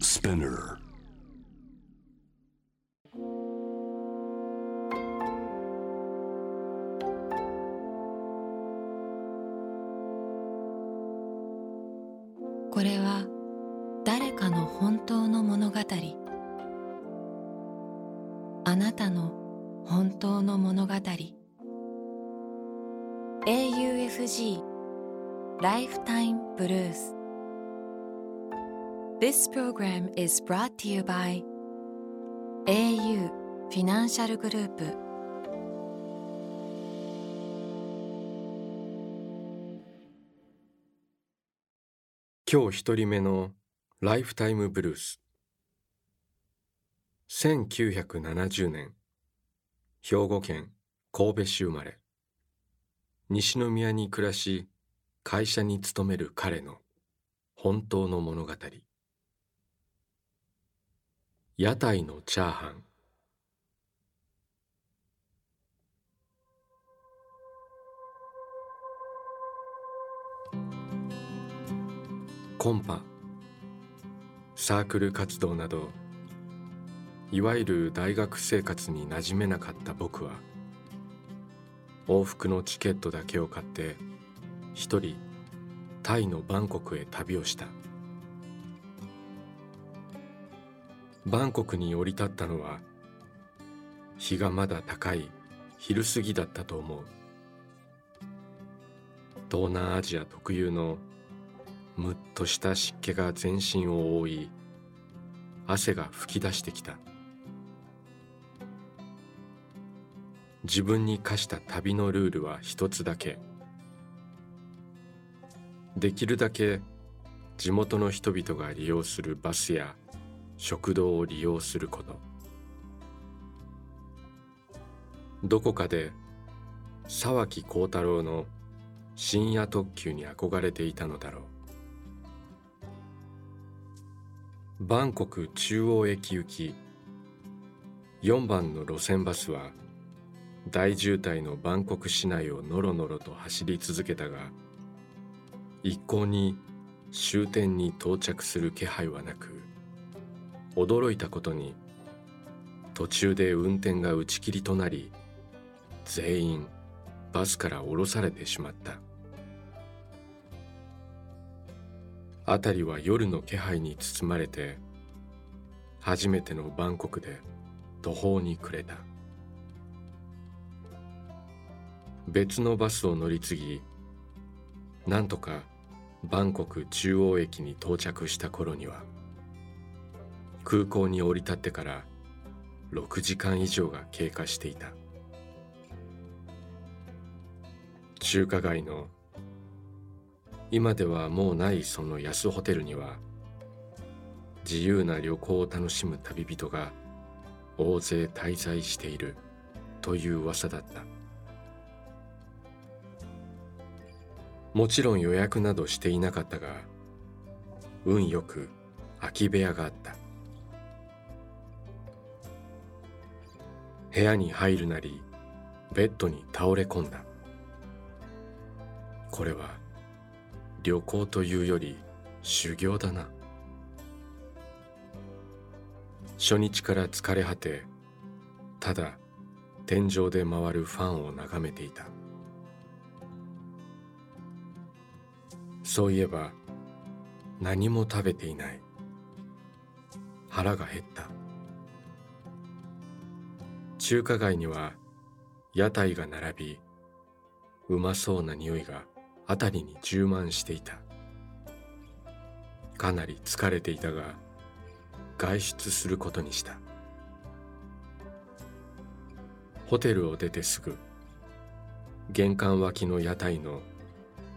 Spinner. This program is brought to you by au フィナンシャルグループ今日一人目のライフタイムブルース。1970年兵庫県神戸市生まれ。西宮に暮らし会社に勤める彼の本当の物語。屋台のチャーハン。コンパ。サークル活動などいわゆる大学生活に馴染めなかった僕は往復のチケットだけを買って一人タイのバンコクへ旅をした。バンコクに降り立ったのは日がまだ高い昼過ぎだったと思う。東南アジア特有のむっとした湿気が全身を覆い汗が噴き出してきた。自分に課した旅のルールは一つだけ。できるだけ地元の人々が利用するバスや食堂を利用すること。どこかで沢木幸太郎の深夜特急に憧れていたのだろう。バンコク中央駅行き。4番の路線バスは大渋滞のバンコク市内をのろのろと走り続けたが一向に終点に到着する気配はなく驚いたことに途中で運転が打ち切りとなり全員バスから降ろされてしまった。辺りは夜の気配に包まれて初めてのバンコクで途方に暮れた。別のバスを乗り継ぎなんとかバンコク中央駅に到着した頃には空港に降り立ってから6時間以上が経過していた。中華街の今ではもうないその安ホテルには自由な旅行を楽しむ旅人が大勢滞在しているという噂だった。もちろん予約などしていなかったが運よく空き部屋があった。部屋に入るなりベッドに倒れ込んだ。これは旅行というより修行だな。初日から疲れ果てただ天井で回るファンを眺めていた。そういえば何も食べていない。腹が減った。中華街には屋台が並びうまそうな匂いが辺りに充満していた。かなり疲れていたが外出することにした。ホテルを出てすぐ玄関脇の屋台の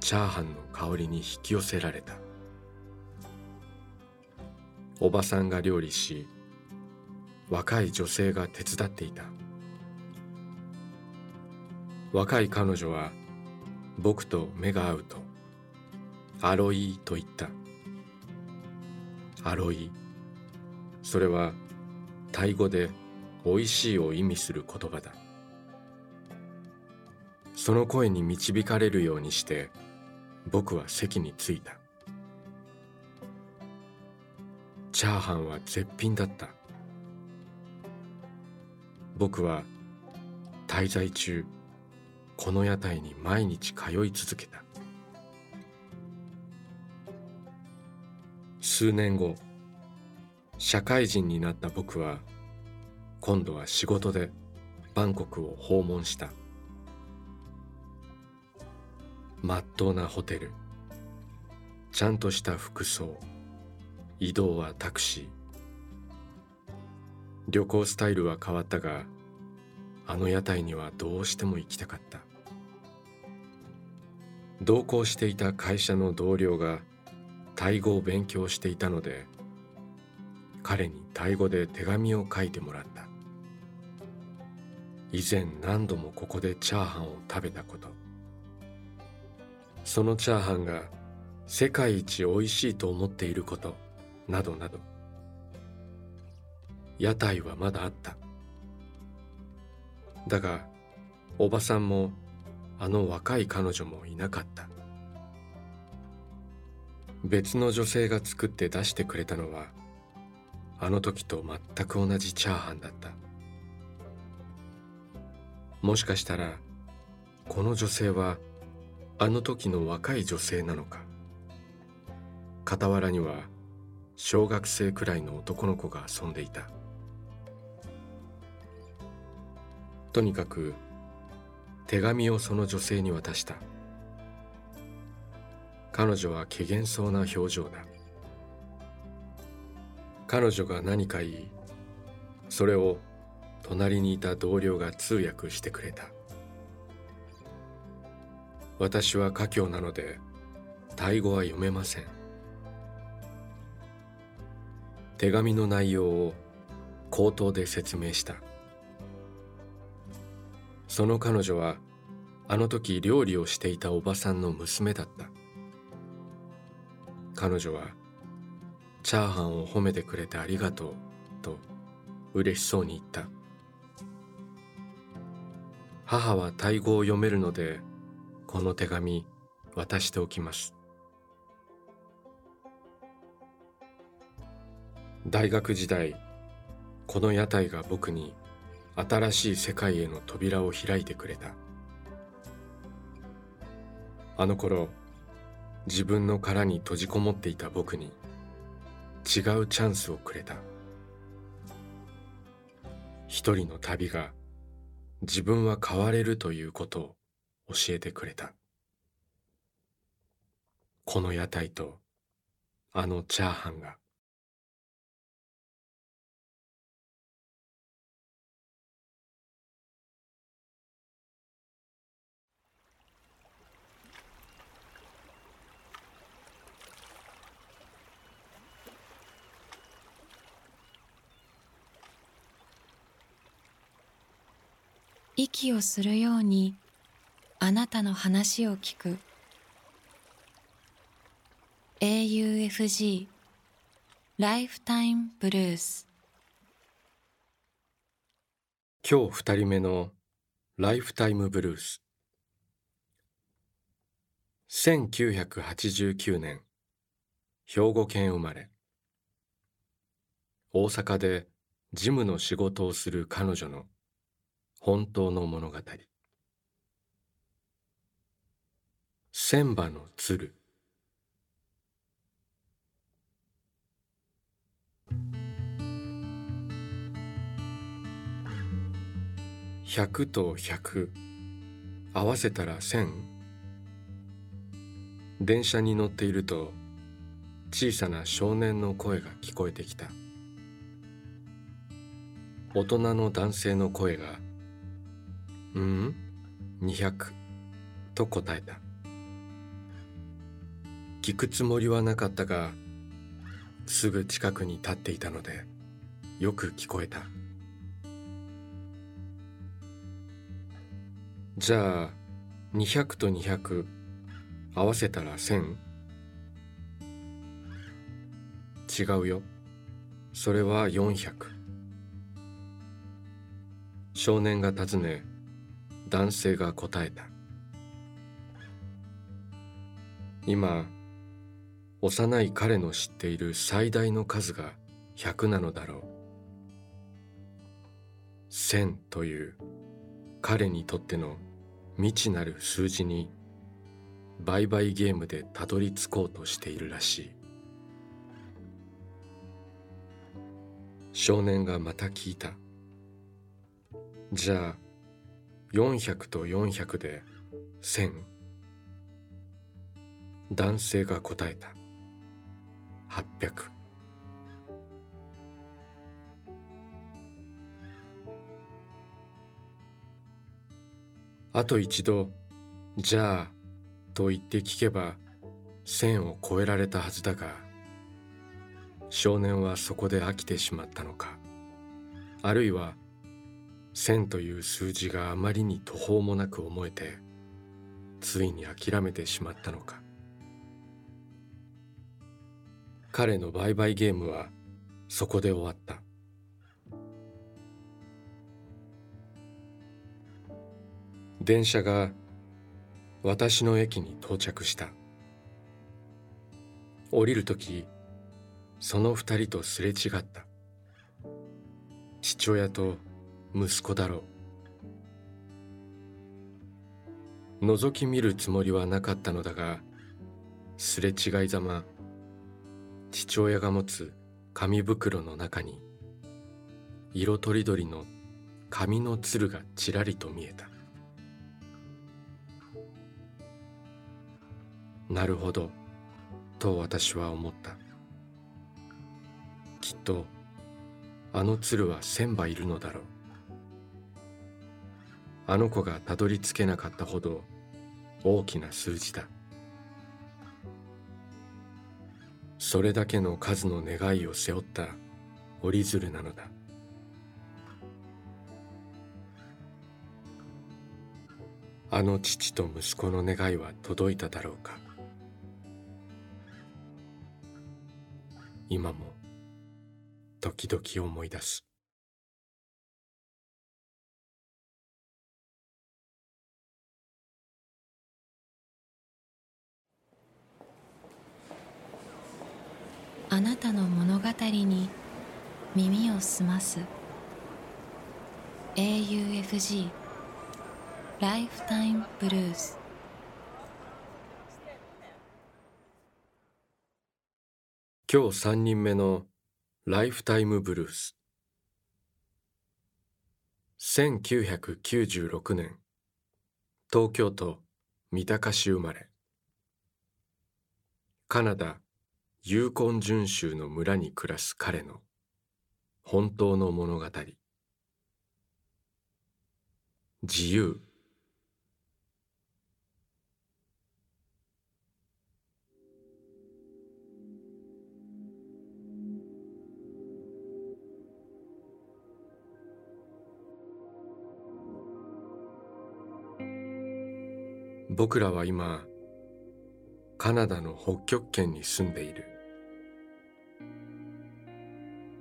チャーハンの香りに引き寄せられた。おばさんが料理し若い女性が手伝っていた。若い彼女は僕と目が合うとアロイと言った。アロイそれはタイ語で美味しいを意味する言葉だ。その声に導かれるようにして僕は席に着いた。チャーハンは絶品だった。僕は滞在中この屋台に毎日通い続けた。数年後社会人になった僕は今度は仕事でバンコクを訪問した。まっとうなホテル。ちゃんとした服装。移動はタクシー。旅行スタイルは変わったがあの屋台にはどうしても行きたかった。同行していた会社の同僚がタイ語を勉強していたので彼にタイ語で手紙を書いてもらった。以前何度もここでチャーハンを食べたこと。そのチャーハンが世界一おいしいと思っていることなどなど。屋台はまだあった。だがおばさんもあの若い彼女もいなかった。別の女性が作って出してくれたのはあの時と全く同じチャーハンだった。もしかしたらこの女性はあの時の若い女性なのか。傍らには小学生くらいの男の子が遊んでいた。とにかく手紙をその女性に渡した。彼女は怪げそうな表情だ。彼女が何か言いそれを隣にいた同僚が通訳してくれた。私は華僑なのでタイ語は読めません。手紙の内容を口頭で説明した。その彼女はあの時料理をしていたおばさんの娘だった。彼女はチャーハンを褒めてくれてありがとうと嬉しそうに言った。母はタイ語を読めるのでこの手紙渡しておきます。大学時代この屋台が僕に新しい世界への扉を開いてくれた。あの頃自分の殻に閉じこもっていた僕に違うチャンスをくれた。一人の旅が自分は変われるということを教えてくれた。この屋台とあのチャーハンが息をするようにあなたの話を聞く。AUFG ライフタイムブルース今日二人目のライフタイムブルース1989年兵庫県生まれ。大阪で事務の仕事をする彼女の本当の物語。千羽の鶴。百と百。合わせたら千。電車に乗っていると小さな少年の声が聞こえてきた。大人の男性の声がうん？200と答えた。聞くつもりはなかったがすぐ近くに立っていたのでよく聞こえた。じゃあ200と200合わせたら 1000? 違うよ。それは400少年が尋ね男性が答えた。今幼い彼の知っている最大の数が100なのだろう。1000という彼にとっての未知なる数字に売買ゲームでたどり着こうとしているらしい。少年がまた聞いた。じゃあ400と400で1000男性が答えた。800あと一度じゃあと言って聞けば線を越えられたはずだが少年はそこで飽きてしまったのか。あるいは千という数字があまりに途方もなく思えてついに諦めてしまったのか。彼の売買ゲームはそこで終わった。電車が私の駅に到着した。降りる時その二人とすれ違った。父親と息子だろう。覗き見るつもりはなかったのだがすれ違いざま父親が持つ紙袋の中に色とりどりの紙の鶴がちらりと見えた。なるほどと私は思った。きっとあの鶴は千羽いるのだろう。あの子がたどり着けなかったほど大きな数字だ。それだけの数の願いを背負った折り鶴なのだ。あの父と息子の願いは届いただろうか。今も時々思い出す。あなたの物語に耳を澄ます。AUFG ライフタイムブルース今日三人目のライフタイムブルース1996年。東京都三鷹市生まれ。カナダ。ユーコン準州の村に暮らす彼の本当の物語。自由。僕らは今カナダの北極圏に住んでいる。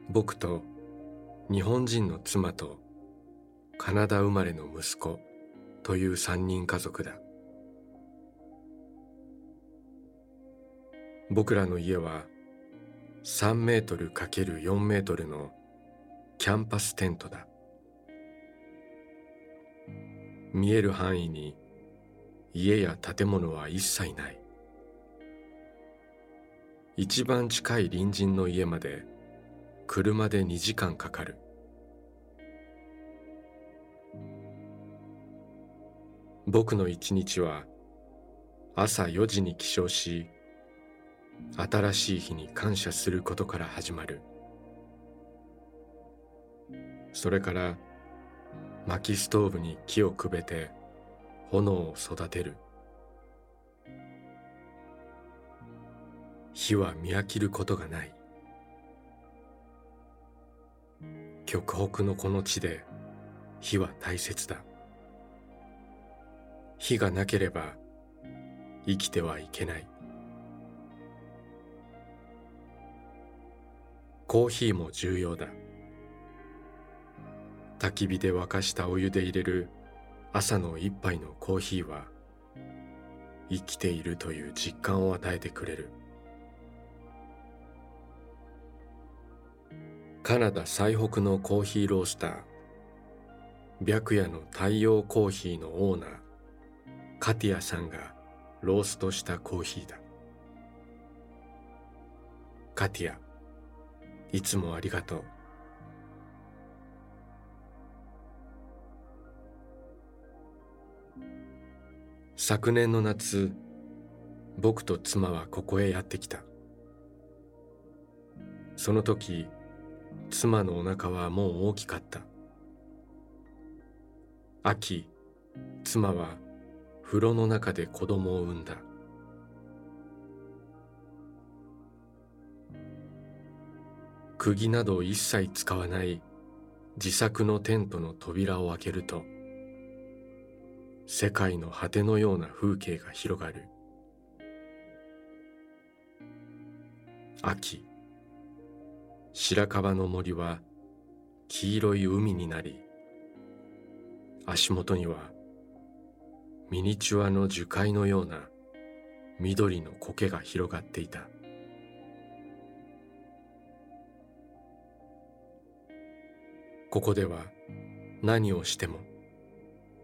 僕と日本人の妻とカナダ生まれの息子という三人家族だ。僕らの家は3メートル ×4 メートルのキャンパステントだ。見える範囲に家や建物は一切ない。一番近い隣人の家まで車で2時間かかる。僕の一日は朝4時に起床し新しい日に感謝することから始まる。それから薪ストーブに木をくべて炎を育てる。火は見飽きることがない。極北のこの地で火は大切だ。火がなければ生きてはいけない。コーヒーも重要だ。焚き火で沸かしたお湯で入れる朝の一杯のコーヒーは生きているという実感を与えてくれる。カナダ最北のコーヒーロースター。白夜の太陽コーヒーのオーナー。カティアさんがローストしたコーヒーだ。カティアいつもありがとう。昨年の夏僕と妻はここへやってきた。その時妻のお腹はもう大きかった。秋妻は風呂の中で子供を産んだ。釘など一切使わない自作のテントの扉を開けると世界の果てのような風景が広がる。秋白樺の森は黄色い海になり足元にはミニチュアの樹海のような緑の苔が広がっていた。ここでは何をしても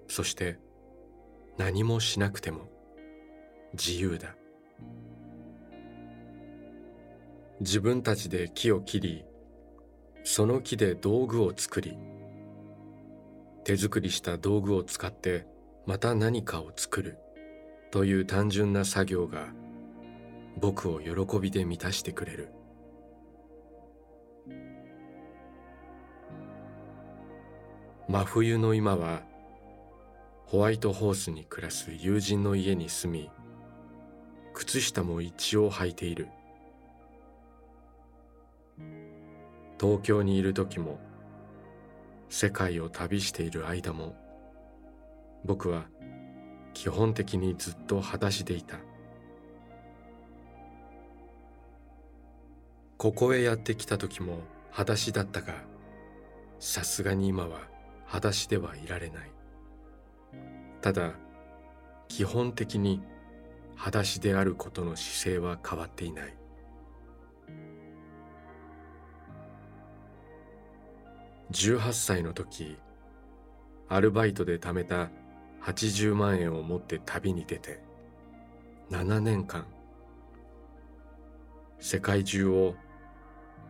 そして何もしなくても自由だ。自分たちで木を切りその木で道具を作り手作りした道具を使ってまた何かを作るという単純な作業が僕を喜びで満たしてくれる。真冬の今はホワイトホースに暮らす友人の家に住み靴下も一応履いている。東京にいる時も世界を旅している間も僕は基本的にずっと裸足でいた。ここへやってきた時も裸足だったがさすがに今は裸足ではいられない。ただ基本的に裸足であることの姿勢は変わっていない。18歳の時アルバイトで貯めた80万円を持って旅に出て7年間世界中を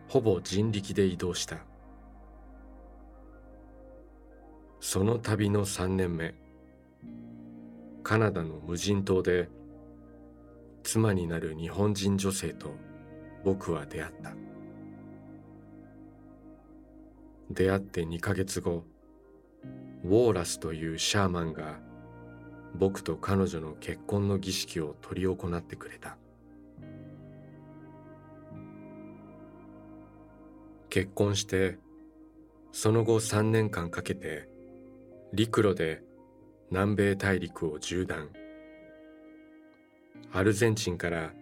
ほぼ人力で移動した。その旅の3年目カナダの無人島で妻になる日本人女性と僕は出会った。出会って2ヶ月後ウォーラスというシャーマンが僕と彼女の結婚の儀式を執り行ってくれた。結婚してその後3年間かけて陸路で南米大陸を縦断。アルゼンチンから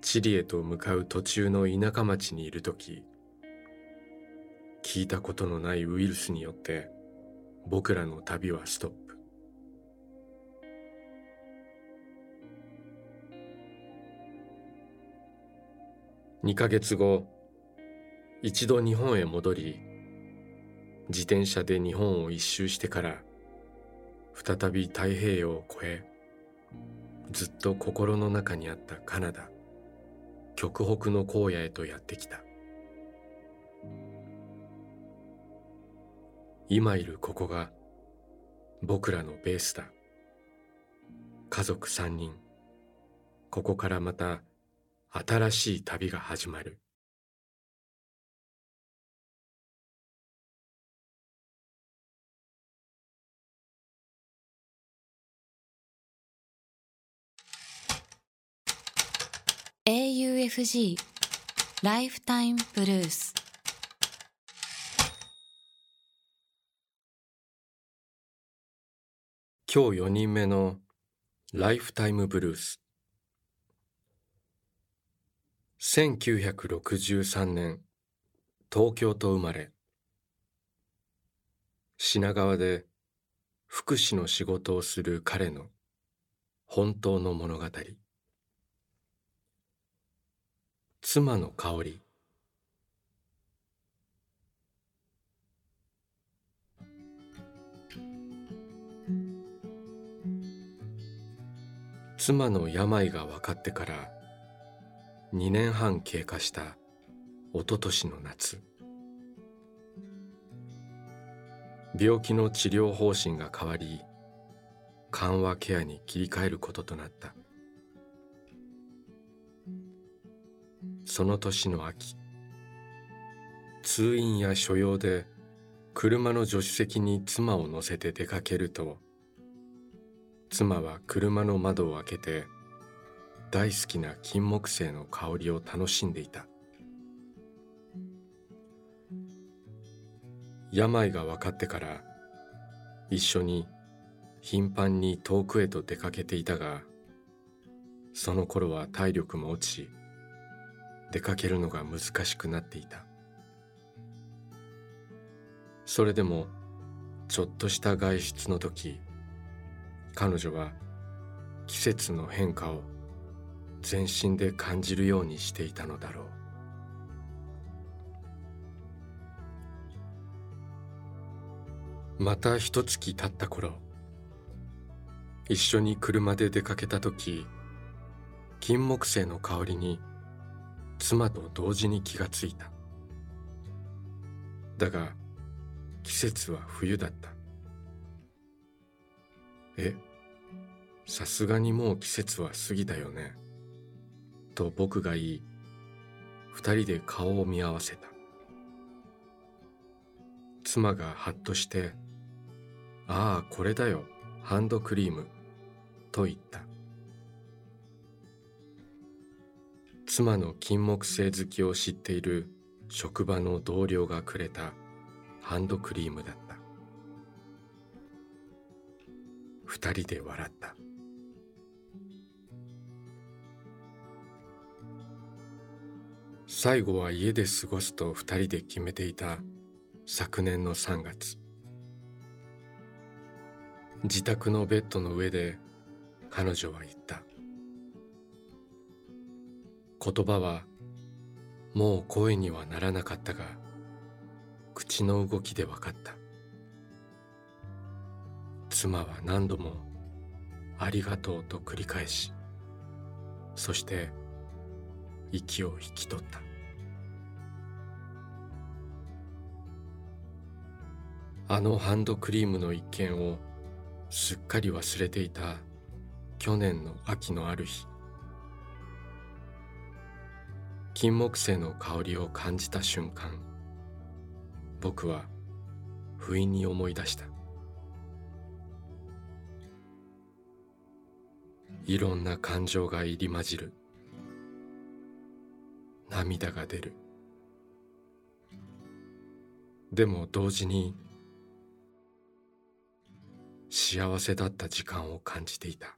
チリへと向かう途中の田舎町にいる時聞いたことのないウイルスによって僕らの旅はストップ。2ヶ月後一度日本へ戻り自転車で日本を一周してから再び太平洋を越えずっと心の中にあったカナダ極北の荒野へとやってきた。今いるここが僕らのベースだ。家族三人。ここからまた新しい旅が始まる「AUFG ライフタイムブルース」今日4人目のライフタイムブルース。1963年東京と生まれ。品川で福祉の仕事をする彼の本当の物語。妻の香り。妻の病が分かってから2年半経過した一昨年の夏。病気の治療方針が変わり緩和ケアに切り替えることとなった。その年の秋通院や所用で車の助手席に妻を乗せて出かけると妻は車の窓を開けて大好きな金木犀の香りを楽しんでいた。病が分かってから一緒に頻繁に遠くへと出かけていたがその頃は体力も落ち出かけるのが難しくなっていた。それでもちょっとした外出の時彼女は季節の変化を全身で感じるようにしていたのだろう。また一月経った頃一緒に車で出かけた時金木犀の香りに妻と同時に気がついた。だが季節は冬だった。えさすがにもう季節は過ぎたよね。と僕が言い二人で顔を見合わせた。妻がハッとして「ああこれだよハンドクリーム」と言った。妻の金木犀好きを知っている職場の同僚がくれたハンドクリームだった。二人で笑った。最後は家で過ごすと二人で決めていた昨年の3月。自宅のベッドの上で彼女は言った。言葉はもう声にはならなかったが口の動きで分かった。妻は何度もありがとうと繰り返しそして息を引き取った。あのハンドクリームの一件をすっかり忘れていた去年の秋のある日金木犀の香りを感じた瞬間僕は不意に思い出した。いろんな感情が入り混じる。涙が出る。でも同時に幸せだった時間を感じていた「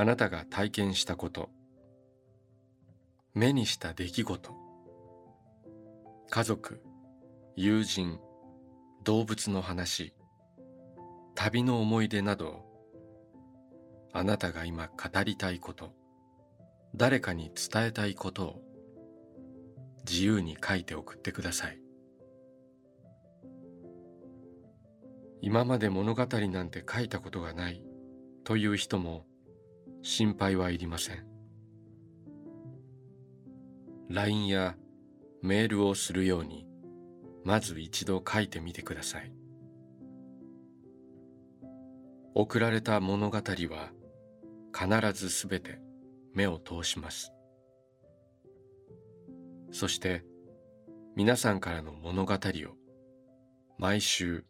あなたが体験したこと。目にした出来事。家族友人動物の話。旅の思い出など。あなたが今語りたいこと。誰かに伝えたいことを。自由に書いて送ってください。今まで物語なんて書いたことがない。という人も心配はいりません。LINE やメールをするようにまず一度書いてみてください。送られた物語は必ずすべて目を通します。そして皆さんからの物語を毎週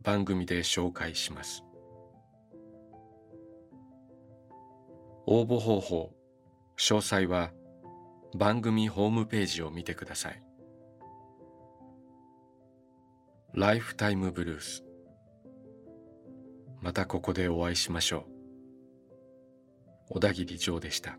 番組で紹介します。応募方法。詳細は番組ホームページを見てください。ライフタイムブルースまたここでお会いしましょう。小田切ジョーでした。